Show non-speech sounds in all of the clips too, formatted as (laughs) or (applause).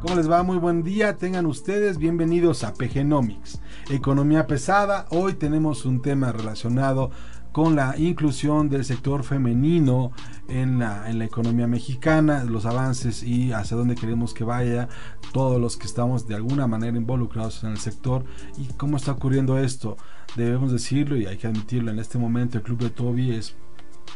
¿Cómo les va? Muy buen día. Tengan ustedes bienvenidos a PGnomics. Economía pesada. Hoy tenemos un tema relacionado con la inclusión del sector femenino en la, en la economía mexicana, los avances y hacia dónde queremos que vaya todos los que estamos de alguna manera involucrados en el sector y cómo está ocurriendo esto. Debemos decirlo y hay que admitirlo, en este momento el Club de Toby es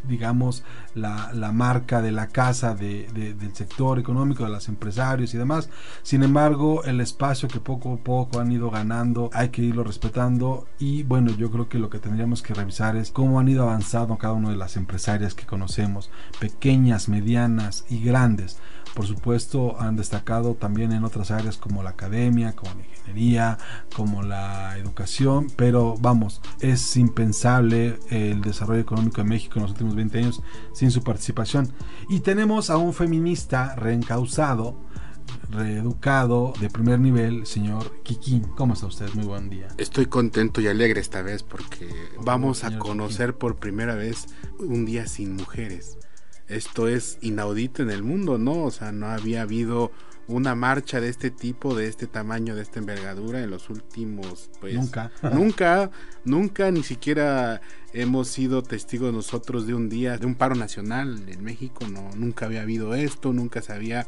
digamos, la, la, marca de la casa de, de, del sector económico, de los empresarios y demás. Sin embargo, el espacio que poco a poco han ido ganando, hay que irlo respetando. Y bueno, yo creo que lo que tendríamos que revisar es cómo han ido avanzando cada una de las empresarias que conocemos, pequeñas, medianas y grandes por supuesto han destacado también en otras áreas como la academia, como la ingeniería, como la educación, pero vamos, es impensable el desarrollo económico de México en los últimos 20 años sin su participación. Y tenemos a un feminista reencausado, reeducado de primer nivel, señor Kikín. ¿Cómo está usted? Muy buen día. Estoy contento y alegre esta vez porque vamos a conocer por primera vez un día sin mujeres esto es inaudito en el mundo, ¿no? O sea, no había habido una marcha de este tipo, de este tamaño, de esta envergadura en los últimos, pues... Nunca. (laughs) nunca, nunca, ni siquiera hemos sido testigos nosotros de un día, de un paro nacional en México, no, nunca había habido esto, nunca se había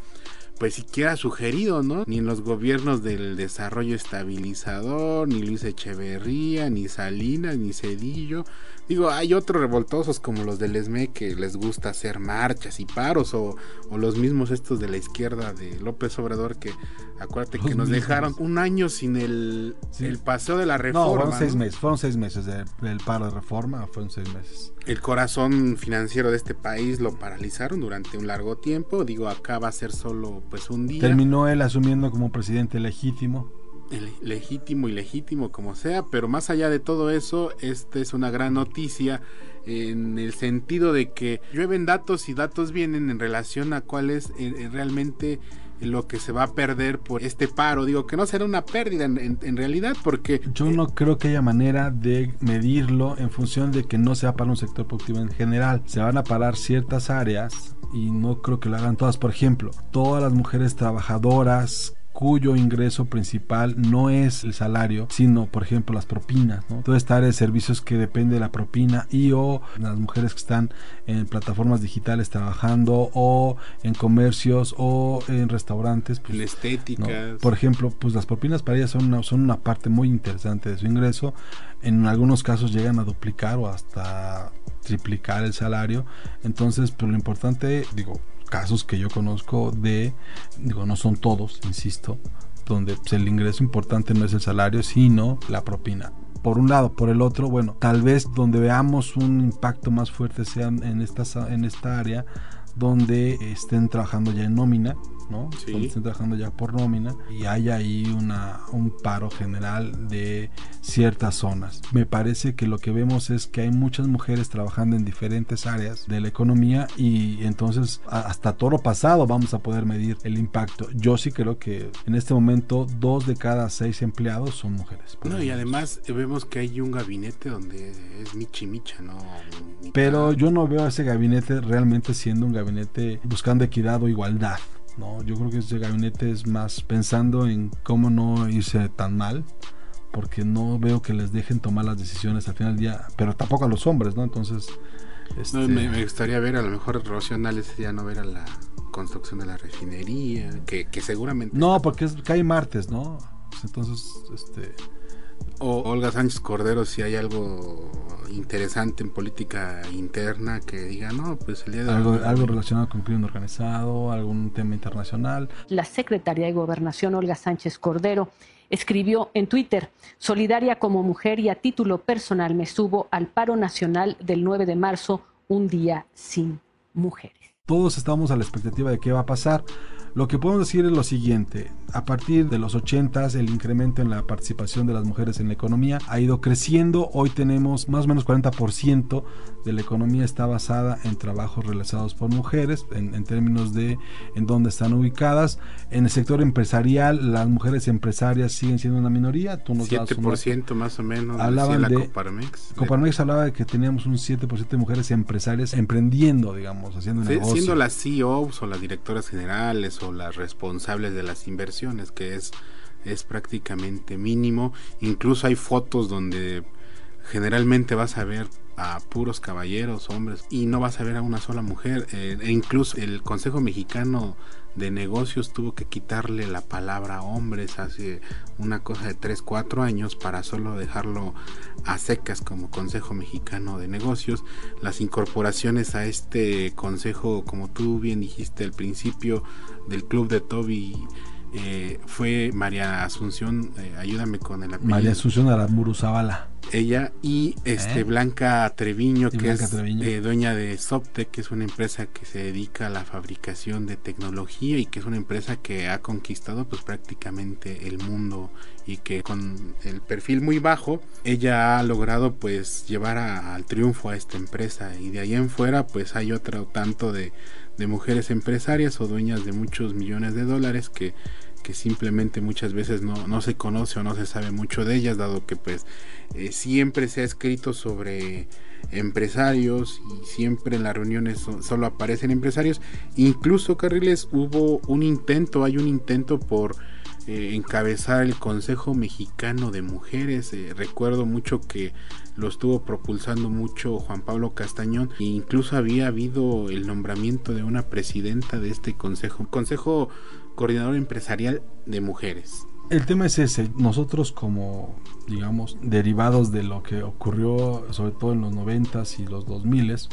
pues siquiera sugerido, ¿no? Ni en los gobiernos del desarrollo estabilizador, ni Luis Echeverría, ni Salinas, ni Cedillo. Digo, hay otros revoltosos como los del ESME que les gusta hacer marchas y paros, o, o los mismos estos de la izquierda de López Obrador que, acuérdate que nos dejaron un año sin el, sí. el paseo de la reforma. No, fueron seis meses, fueron seis meses del de, paro de reforma, fueron seis meses. El corazón financiero de este país lo paralizaron durante un largo tiempo, digo, acá va a ser solo pues un día. Terminó él asumiendo como presidente legítimo. Legítimo y legítimo como sea, pero más allá de todo eso, esta es una gran noticia en el sentido de que llueven datos y datos vienen en relación a cuál es eh, realmente lo que se va a perder por este paro. Digo que no será una pérdida en, realidad porque... Yo no eh, creo que haya manera de medirlo en función de que no sea para un sector productivo en general. Se van a parar ciertas áreas y no creo que lo hagan todas. Por ejemplo, todas las mujeres trabajadoras cuyo ingreso principal no es el salario, sino por ejemplo las propinas, ¿no? Toda esta área de servicios que depende de la propina y o las mujeres que están en plataformas digitales trabajando o en comercios o en restaurantes. Pues, en estéticas. ¿no? Por ejemplo, pues las propinas para ellas son una, son una parte muy interesante de su ingreso. En algunos casos llegan a duplicar o hasta triplicar el salario. Entonces, pero lo importante, digo, casos que yo conozco de, digo, no son todos, insisto, donde pues, el ingreso importante no es el salario, sino la propina. Por un lado, por el otro, bueno, tal vez donde veamos un impacto más fuerte sea en esta, en esta área donde estén trabajando ya en nómina, ¿no? Sí. Donde estén trabajando ya por nómina y haya ahí una, un paro general de ciertas zonas. Me parece que lo que vemos es que hay muchas mujeres trabajando en diferentes áreas de la economía y entonces hasta toro pasado vamos a poder medir el impacto. Yo sí creo que en este momento dos de cada seis empleados son mujeres. No, y además vemos que hay un gabinete donde es michi micha, ¿no? Pero yo no veo a ese gabinete realmente siendo un gabinete buscando equidad o igualdad. No, yo creo que ese gabinete es más pensando en cómo no irse tan mal, porque no veo que les dejen tomar las decisiones al final del día, pero tampoco a los hombres, ¿no? Entonces, este... no, me, me, gustaría ver a lo mejor racionales ya no ver a la construcción de la refinería, que, que seguramente... No, porque es, cae martes, ¿no? Entonces, este... O Olga Sánchez Cordero, si hay algo interesante en política interna que diga, no, pues el día de algo, algo relacionado con crimen organizado, algún tema internacional. La secretaria de Gobernación, Olga Sánchez Cordero, escribió en Twitter, solidaria como mujer y a título personal me subo al paro nacional del 9 de marzo, un día sin mujeres. Todos estamos a la expectativa de qué va a pasar. Lo que podemos decir es lo siguiente, a partir de los 80 el incremento en la participación de las mujeres en la economía ha ido creciendo, hoy tenemos más o menos 40% de la economía está basada en trabajos realizados por mujeres, en, términos de en dónde están ubicadas. En el sector empresarial, las mujeres empresarias siguen siendo una minoría. Tú nos 7% más o menos. Hablaban de Coparmex. Coparmex hablaba de que teníamos un 7% de mujeres empresarias emprendiendo, digamos, haciendo negocios. Siendo las CEOs o las directoras generales o las responsables de las inversiones, que es, es prácticamente mínimo. Incluso hay fotos donde generalmente vas a ver a puros caballeros, hombres, y no vas a ver a una sola mujer. Eh, e incluso el Consejo Mexicano de Negocios tuvo que quitarle la palabra hombres hace una cosa de 3, 4 años para solo dejarlo a secas como Consejo Mexicano de Negocios. Las incorporaciones a este consejo, como tú bien dijiste al principio, del club de Toby eh, fue María Asunción, eh, ayúdame con el apellido. María Asunción Aramuru Zavala. Ella y este ¿Eh? Blanca Treviño, que es dueña de Soptec, que es una empresa que se dedica a la fabricación de tecnología y que es una empresa que ha conquistado pues prácticamente el mundo y que con el perfil muy bajo ella ha logrado pues llevar al triunfo a esta empresa y de ahí en fuera pues hay otro tanto de de mujeres empresarias o dueñas de muchos millones de dólares que, que simplemente muchas veces no, no, se conoce o no se sabe mucho de ellas, dado que pues eh, siempre se ha escrito sobre empresarios y siempre en las reuniones solo aparecen empresarios. Incluso Carriles hubo un intento, hay un intento por eh, encabezar el Consejo Mexicano de Mujeres. Eh, recuerdo mucho que lo estuvo propulsando mucho Juan Pablo Castañón e incluso había habido el nombramiento de una presidenta de este consejo, Consejo Coordinador Empresarial de Mujeres. El tema es ese, nosotros como, digamos, derivados de lo que ocurrió sobre todo en los noventas y los dos miles,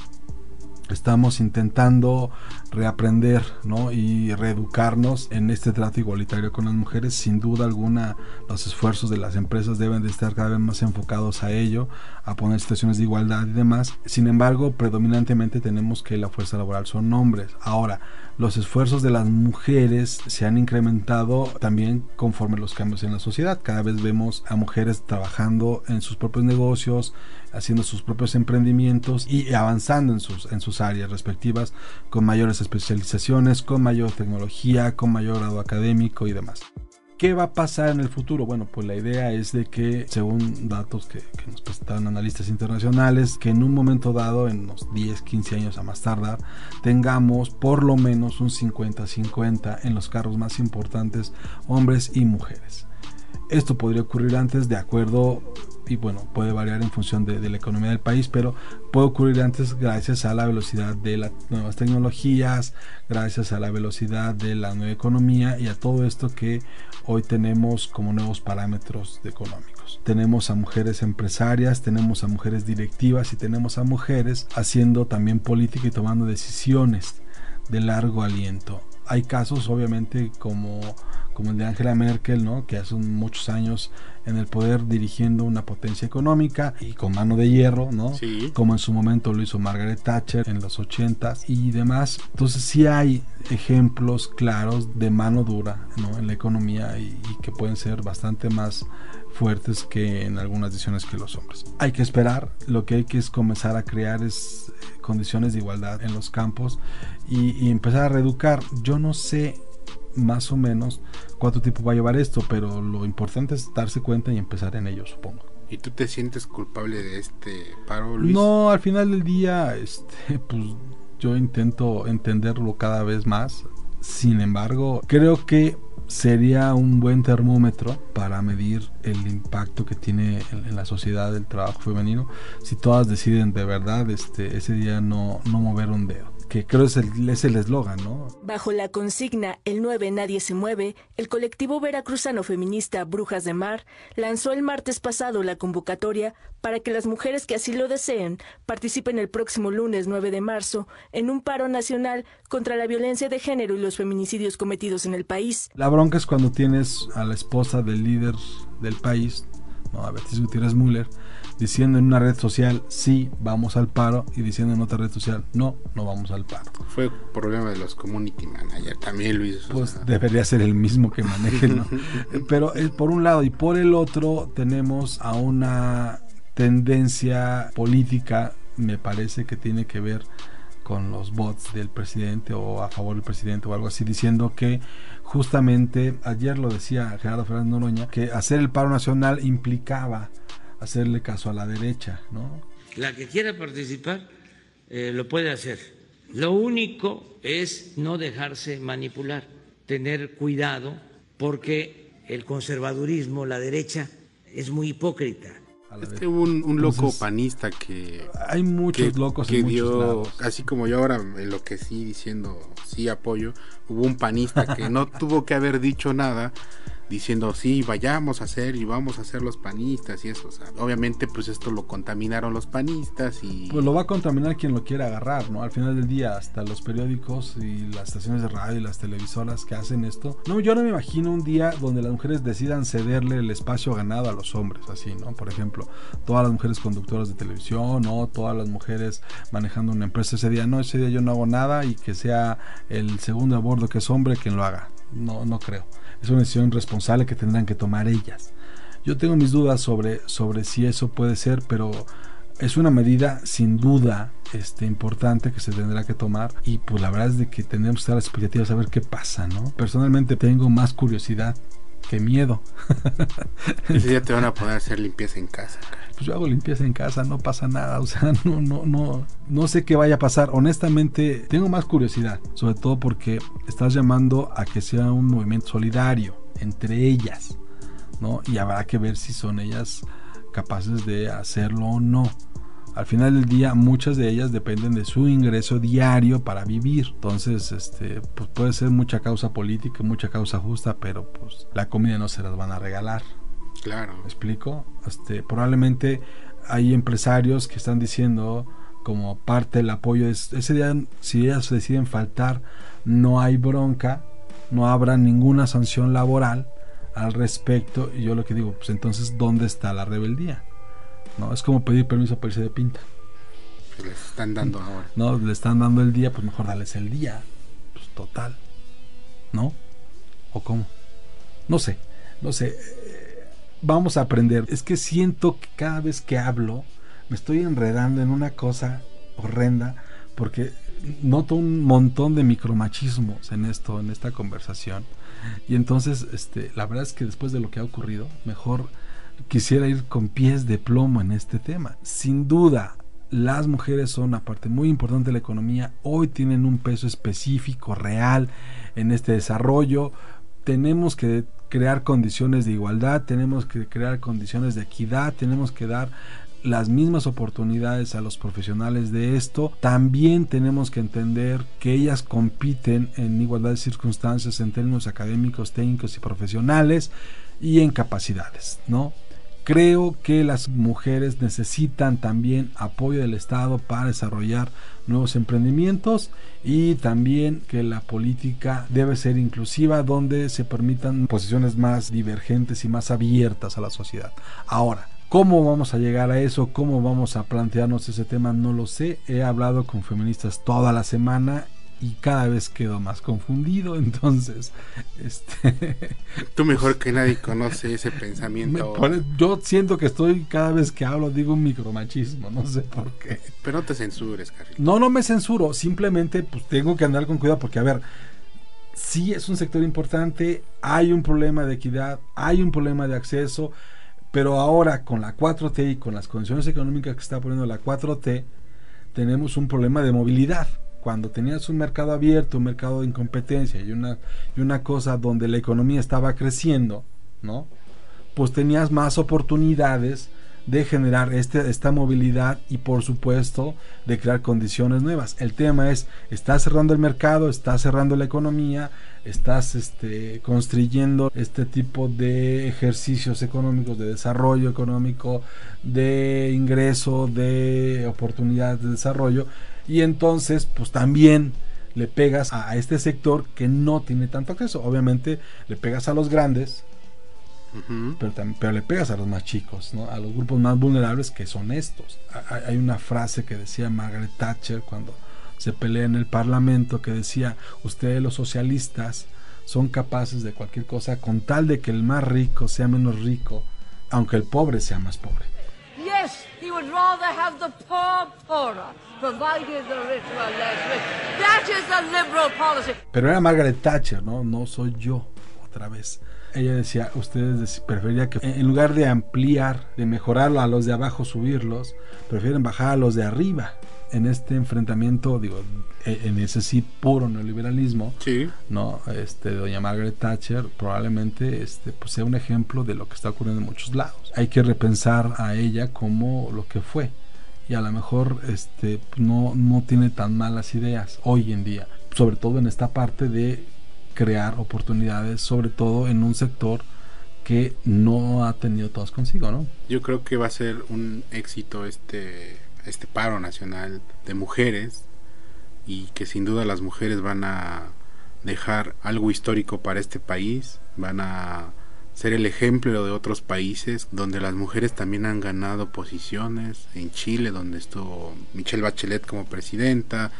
estamos intentando reaprender ¿no? y reeducarnos en este trato igualitario con las mujeres. Sin duda alguna, los esfuerzos de las empresas deben de estar cada vez más enfocados a ello, a poner situaciones de igualdad y demás. Sin embargo, predominantemente tenemos que la fuerza laboral son hombres. Ahora, los esfuerzos de las mujeres se han incrementado también conforme los cambios en la sociedad. Cada vez vemos a mujeres trabajando en sus propios negocios, haciendo sus propios emprendimientos y avanzando en sus, en sus áreas respectivas con mayores especializaciones, con mayor tecnología, con mayor grado académico y demás. ¿Qué va a pasar en el futuro? Bueno, pues la idea es de que, según datos que, nos presentaron analistas internacionales, que en un momento dado, en unos 10, 15 años a más tardar, tengamos por lo menos un 50-50 en los carros más importantes, hombres y mujeres. Esto podría ocurrir antes de acuerdo y bueno, puede variar en función de, la economía del país, pero puede ocurrir antes gracias a la velocidad de las nuevas tecnologías, gracias a la velocidad de la nueva economía y a todo esto que hoy tenemos como nuevos parámetros económicos. Tenemos a mujeres empresarias, tenemos a mujeres directivas y tenemos a mujeres haciendo también política y tomando decisiones de largo aliento. Hay casos obviamente como como el de Angela Merkel, ¿no? que hace muchos años en el poder dirigiendo una potencia económica y con mano de hierro, ¿no? Como en su momento lo hizo Margaret Thatcher en los 80 y demás. Entonces sí hay ejemplos claros de mano dura ¿no? en la economía y, y que pueden ser bastante más fuertes que en algunas decisiones que los hombres. Hay que esperar, lo que hay que es comenzar a crear es eh, condiciones de igualdad en los campos y, y empezar a reeducar. Yo no sé más o menos cuánto tiempo va a llevar esto, pero lo importante es darse cuenta y empezar en ello, supongo. ¿Y tú te sientes culpable de este paro, Luis? No, al final del día, este, (laughs) pues yo intento entenderlo cada vez más. Sin embargo, creo que sería un buen termómetro para medir el impacto que tiene en, la sociedad el trabajo femenino si todas deciden de verdad este ese día no, no mover un dedo que creo es el es el eslogan, ¿no? Bajo la consigna El 9 nadie se mueve, el colectivo veracruzano feminista Brujas de Mar lanzó el martes pasado la convocatoria para que las mujeres que así lo deseen participen el próximo lunes 9 de marzo en un paro nacional contra la violencia de género y los feminicidios cometidos en el país. La bronca es cuando tienes a la esposa del líder del país, ¿no? a Beatriz Gutiérrez Müller, diciendo en una red social sí, vamos al paro y diciendo en otra red social no, no vamos al paro. Fue problema de los community managers, también Luis. Pues debería ser el mismo que maneje, ¿no? (laughs) Pero es por un lado y por el otro tenemos a una tendencia política, me parece que tiene que ver con los bots del presidente o a favor del presidente o algo así, diciendo que justamente, ayer lo decía Gerardo Fernández Noroña, que hacer el paro nacional implicaba hacerle caso a la derecha, ¿no? La que quiera participar eh, lo puede hacer. Lo único es no dejarse manipular, tener cuidado, porque el conservadurismo, la derecha, es muy hipócrita. Este un, un loco panista que hay muchos locos que en dio muchos lados. así como yo ahora en lo que sí diciendo sí apoyo hubo un panista que no (laughs) tuvo que haber dicho nada diciendo sí vayamos a hacer y vamos a hacer los panistas y eso o sea, obviamente pues esto lo contaminaron los panistas y Pues lo va a contaminar quien lo quiera agarrar, ¿no? Al final del día, hasta los periódicos y las estaciones de radio y las televisoras que hacen esto. No, yo no me imagino un día donde las mujeres decidan cederle el espacio ganado a los hombres, así, ¿no? Por ejemplo, todas las mujeres conductoras de televisión, ¿no? Todas las mujeres manejando una empresa ese día, no, ese día yo no hago nada y que sea el segundo a bordo que es hombre quien lo haga. No, no creo. Es una decisión responsable que tendrán que tomar ellas. Yo tengo mis dudas sobre, sobre si eso puede ser, pero es una medida sin duda este, importante que se tendrá que tomar y pues la verdad es de que tendremos que estar expectativas a ver qué pasa, ¿no? Personalmente tengo más curiosidad que miedo. (laughs) ese día te van a poder hacer limpieza en casa. Pues yo hago limpieza en casa, no pasa nada, (laughs) o sea, no, no, no, no sé qué vaya a pasar. Honestamente, tengo más curiosidad, sobre todo porque estás llamando a que sea un movimiento solidario entre ellas, ¿no? Y habrá que ver si son ellas capaces de hacerlo o no. Al final del día, muchas de ellas dependen de su ingreso diario para vivir. Entonces, este, pues puede ser mucha causa política, mucha causa justa, pero pues la comida no se las van a regalar. Claro. ¿Me explico? Este, probablemente hay empresarios que están diciendo como parte del apoyo es ese día si ellas deciden faltar no hay bronca, no habrá ninguna sanción laboral al respecto y yo lo que digo, pues entonces ¿dónde está la rebeldía? No, es como pedir permiso para irse de pinta. Les están dando ahora. No, le están dando el día, pues mejor darles el día. Pues total. ¿No? ¿O cómo? No sé, no sé. Eh, Vamos a aprender. Es que siento que cada vez que hablo me estoy enredando en una cosa horrenda porque noto un montón de micromachismos en esto, en esta conversación. Y entonces, este, la verdad es que después de lo que ha ocurrido, mejor quisiera ir con pies de plomo en este tema. Sin duda, las mujeres son una parte muy importante de la economía, hoy tienen un peso específico, real en este desarrollo. Tenemos que crear condiciones de igualdad, tenemos que crear condiciones de equidad, tenemos que dar las mismas oportunidades a los profesionales de esto. También tenemos que entender que ellas compiten en igualdad de circunstancias en términos académicos, técnicos y profesionales y en capacidades, ¿no? Creo que las mujeres necesitan también apoyo del Estado para desarrollar nuevos emprendimientos y también que la política debe ser inclusiva donde se permitan posiciones más divergentes y más abiertas a la sociedad. Ahora, ¿Cómo vamos a llegar a eso? ¿Cómo vamos a plantearnos ese tema? No lo sé. He hablado con feministas toda la semana y cada vez quedo más confundido. (laughs) Entonces, este. Tú mejor que nadie (laughs) conoce ese pensamiento. Me yo siento que estoy, cada vez que hablo, digo un micromachismo. No sé por qué. Pero no te censures, Carlos. No, no me censuro. Simplemente, pues tengo que andar con cuidado porque, a ver. Sí, es un sector importante, hay un problema de equidad, hay un problema de acceso, pero ahora con la 4T y con las condiciones económicas que está poniendo la 4T, tenemos un problema de movilidad. Cuando tenías un mercado abierto, un mercado de incompetencia y una, y una cosa donde la economía estaba creciendo, ¿no? Pues tenías más oportunidades de generar este, esta movilidad y por supuesto de crear condiciones nuevas. El tema es, estás cerrando el mercado, estás cerrando la economía, estás este, construyendo este tipo de ejercicios económicos, de desarrollo económico, de ingreso, de oportunidades de desarrollo y entonces pues también le pegas a este sector que no tiene tanto acceso. Obviamente le pegas a los grandes, pero, pero, le pegas a los más chicos, ¿no? a los grupos más vulnerables que son estos. Hay una frase que decía Margaret Thatcher cuando se pelea en el Parlamento que decía, ustedes los socialistas son capaces de cualquier cosa con tal de que el más rico sea menos rico, aunque el pobre sea más pobre. Yes, he would rather have the poor poorer, provided the rich were less rich. That is the liberal policy. Pero era Margaret Thatcher, ¿no? No soy yo, otra vez ella decía, ustedes preferiría que en lugar de ampliar, de mejorarlo a los de abajo, subirlos, prefieren bajar a los de arriba. En este enfrentamiento, digo, e, en ese sí puro neoliberalismo, sí. no, este, doña Margaret Thatcher probablemente, este, pues sea un ejemplo de lo que está ocurriendo en muchos lados. Hay que repensar a ella como lo que fue y a lo mejor, este, no, no tiene tan malas ideas hoy en día, sobre todo en esta parte de crear oportunidades, sobre todo en un sector que no ha tenido todos consigo, ¿no? Yo creo que va a ser un éxito este, este paro nacional de mujeres y que sin duda las mujeres van a dejar algo histórico para este país, van a ser el ejemplo de otros países donde las mujeres también han ganado posiciones, en Chile donde estuvo Michelle Bachelet como presidenta,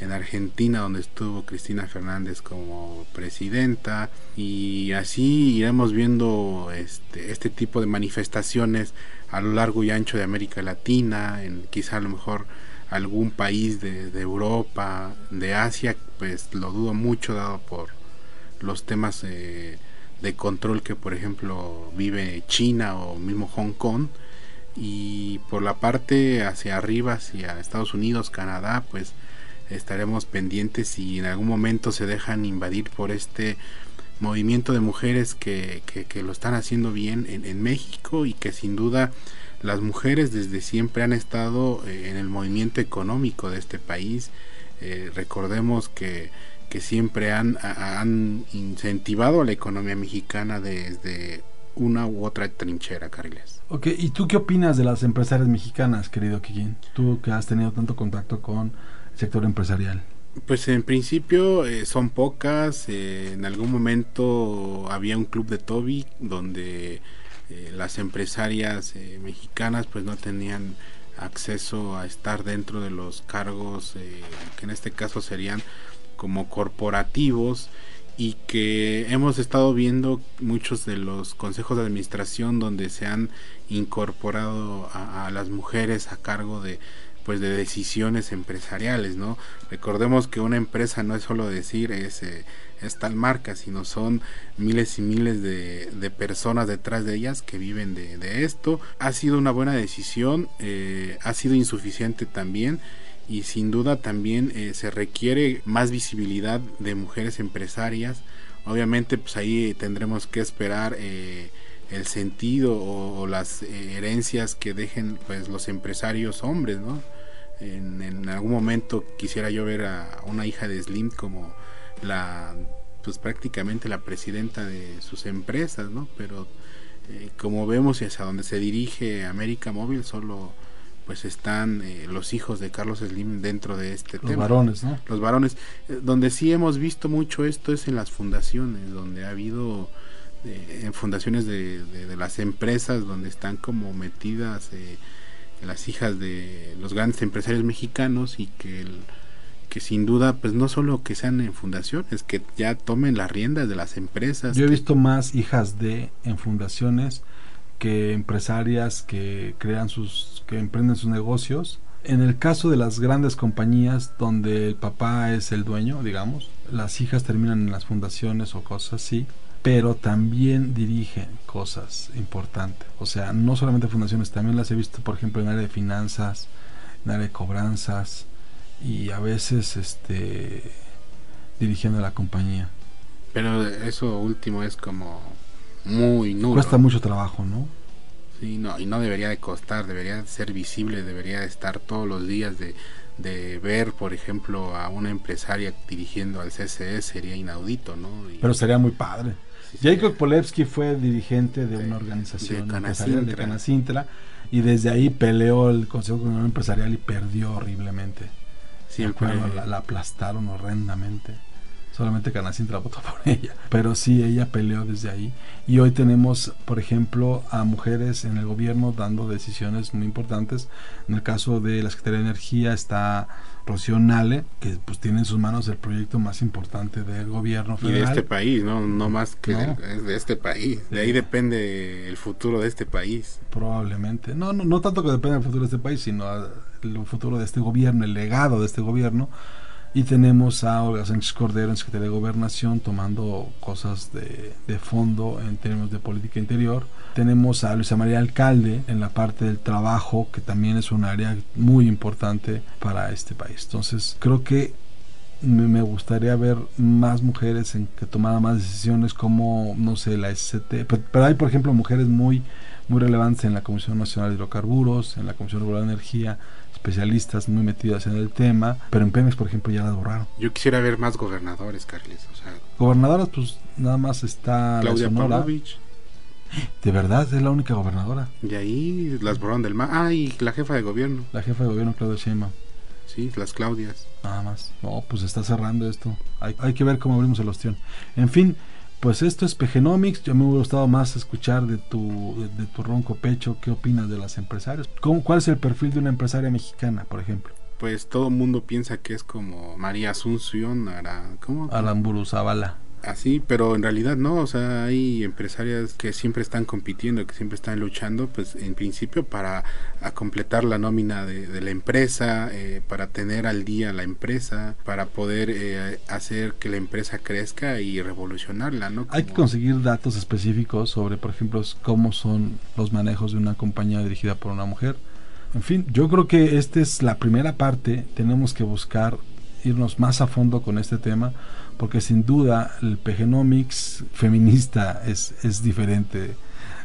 en Argentina donde estuvo Cristina Fernández como presidenta y así iremos viendo este, este tipo de manifestaciones a lo largo y ancho de América Latina, en quizá a lo mejor algún país de, Europa, de Asia, pues lo dudo mucho dado por los temas de control que por ejemplo vive China o mismo Hong Kong. Y por la parte hacia arriba hacia Estados Unidos, Canadá, pues estaremos pendientes si en algún momento se dejan invadir por este movimiento de mujeres que, que, lo están haciendo bien en, México y que sin duda las mujeres desde siempre han estado eh, en el movimiento económico de este país. Eh, recordemos que, que siempre han, han incentivado a la economía mexicana desde una u otra trinchera, Carriles. Ok, ¿y tú qué opinas de las empresarias mexicanas, querido Kikín? Tú que has tenido tanto contacto con sector empresarial? Pues en principio eh, son pocas. Eh, en algún momento había un club de Toby donde eh, las empresarias mexicanas pues no tenían acceso a estar dentro de los cargos que en este caso serían como corporativos y que hemos estado viendo muchos de los consejos de administración donde se han incorporado a las mujeres a cargo de, pues de decisiones empresariales, ¿no? Recordemos que una empresa no es solo decir es, eh, tal marca, sino son miles y miles de, personas detrás de ellas que viven de, esto. Ha sido una buena decisión, eh, ha sido insuficiente también y sin duda también eh, se requiere más visibilidad de mujeres empresarias. Obviamente pues ahí tendremos que esperar el sentido o, las herencias que dejen pues los empresarios hombres, ¿no? En, algún momento quisiera yo ver a una hija de Slim como la pues prácticamente la presidenta de sus empresas, ¿no? Pero eh, como vemos y hacia donde se dirige América Móvil solo pues están eh, los hijos de Carlos Slim dentro de este los varones, ¿no? Los varones. Eh, donde sí hemos visto mucho esto es en las fundaciones, donde ha habido en fundaciones de, de, las empresas, donde están como metidas las hijas de los grandes empresarios mexicanos y que que sin duda pues no solo que sean en fundaciones que ya tomen las riendas de las empresas yo he visto más hijas de en fundaciones que empresarias que crean sus que emprenden sus negocios. En el caso de las grandes compañías donde el papá es el dueño digamos las hijas terminan en las fundaciones o cosas así pero también dirige cosas importantes. O sea, no solamente fundaciones, también las he visto, por ejemplo, en área de finanzas, en área de cobranzas y a veces este dirigiendo la compañía. Pero eso último es como muy nulo. Cuesta mucho trabajo, ¿no? Sí, no, y no debería de costar, debería ser visible, debería estar todos los días de, de ver, por ejemplo, a una empresaria dirigiendo al CCE sería inaudito, ¿no? Pero sería muy padre. Jacob Polewski fue dirigente de una organización de empresarial de Canacintra y desde ahí peleó el Consejo Comunal Empresarial y perdió horriblemente. La, la, aplastaron horrendamente. Solamente Canacintra votó por (laughs) ella. Pero sí, ella peleó desde ahí. Y hoy tenemos, por ejemplo, a mujeres en el gobierno dando decisiones muy importantes. En el caso de la Secretaría de Energía está Rocío Nale, que pues tiene en sus manos el proyecto más importante del gobierno federal. Y de este país, ¿no? No más que De, este país. De ahí depende el futuro de este país. Probablemente. No, no, no tanto que depende del futuro de este país, sino el futuro de este gobierno, el legado de este gobierno y tenemos a Olga Sánchez Cordero en Secretaría de Gobernación tomando cosas de, de, fondo en términos de política interior. Tenemos a Luisa María Alcalde en la parte del trabajo, que también es un área muy importante para este país. Entonces, creo que me gustaría ver más mujeres en que tomaran más decisiones como, no sé, la SCT. Pero, hay, por ejemplo, mujeres muy, muy relevantes en la Comisión Nacional de Hidrocarburos, en la Comisión Regular de Energía, especialistas muy metidas en el tema, pero en Pemex, por ejemplo, ya las borraron. Yo quisiera ver más gobernadores, Carles. O sea, gobernadoras, pues nada más está Claudia Pavlovich. De verdad, es la única gobernadora. Y ahí las borraron del mar. Ah, y la jefa de gobierno. La jefa de gobierno, Claudia Sheinbaum. Sí, las Claudias. Nada más. No, pues está cerrando esto. Hay, hay que ver cómo abrimos el ostión. En fin, pues esto es Pegenomics. Yo me hubiera gustado más escuchar de tu, de, tu ronco pecho qué opinas de las empresarias. ¿Cómo, ¿Cuál es el perfil de una empresaria mexicana, por ejemplo? Pues todo el mundo piensa que es como María Asunción, Ara, ¿cómo? Alamburu Zavala así, pero en realidad no, o sea, hay empresarias que siempre están compitiendo, que siempre están luchando, pues en principio para completar la nómina de, la empresa, eh, para tener al día la empresa, para poder eh, hacer que la empresa crezca y revolucionarla, ¿no? Hay que conseguir datos específicos sobre, por ejemplo, cómo son los manejos de una compañía dirigida por una mujer. En fin, yo creo que esta es la primera parte, tenemos que buscar irnos más a fondo con este tema porque sin duda el PGnomics feminista es, es diferente.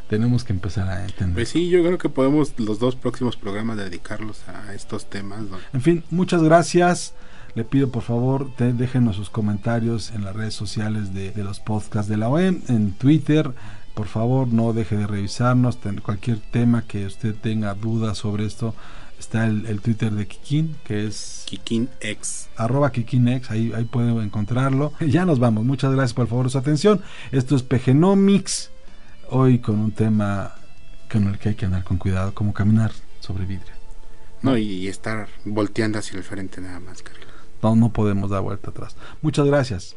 Tenemos que empezar a entender. Pues sí, yo creo que podemos los dos próximos programas dedicarlos a estos temas. En fin, muchas gracias. Le pido por favor, te, déjenos sus comentarios en las redes sociales de, de los podcasts de la OEM, en Twitter. Por favor, no deje de revisarnos. Cualquier tema que usted tenga dudas sobre esto, Está el, Twitter de Kikin, que es... KikinX. Arroba KikinX, ahí, ahí pueden encontrarlo. (laughs) Ya nos vamos, muchas gracias por el favor de su atención. Esto es Pegenomics, hoy con un tema con el que hay que andar con cuidado, como caminar sobre vidrio. No, y, estar volteando hacia el frente nada más, Carlos. No, no podemos dar vuelta atrás. Muchas gracias.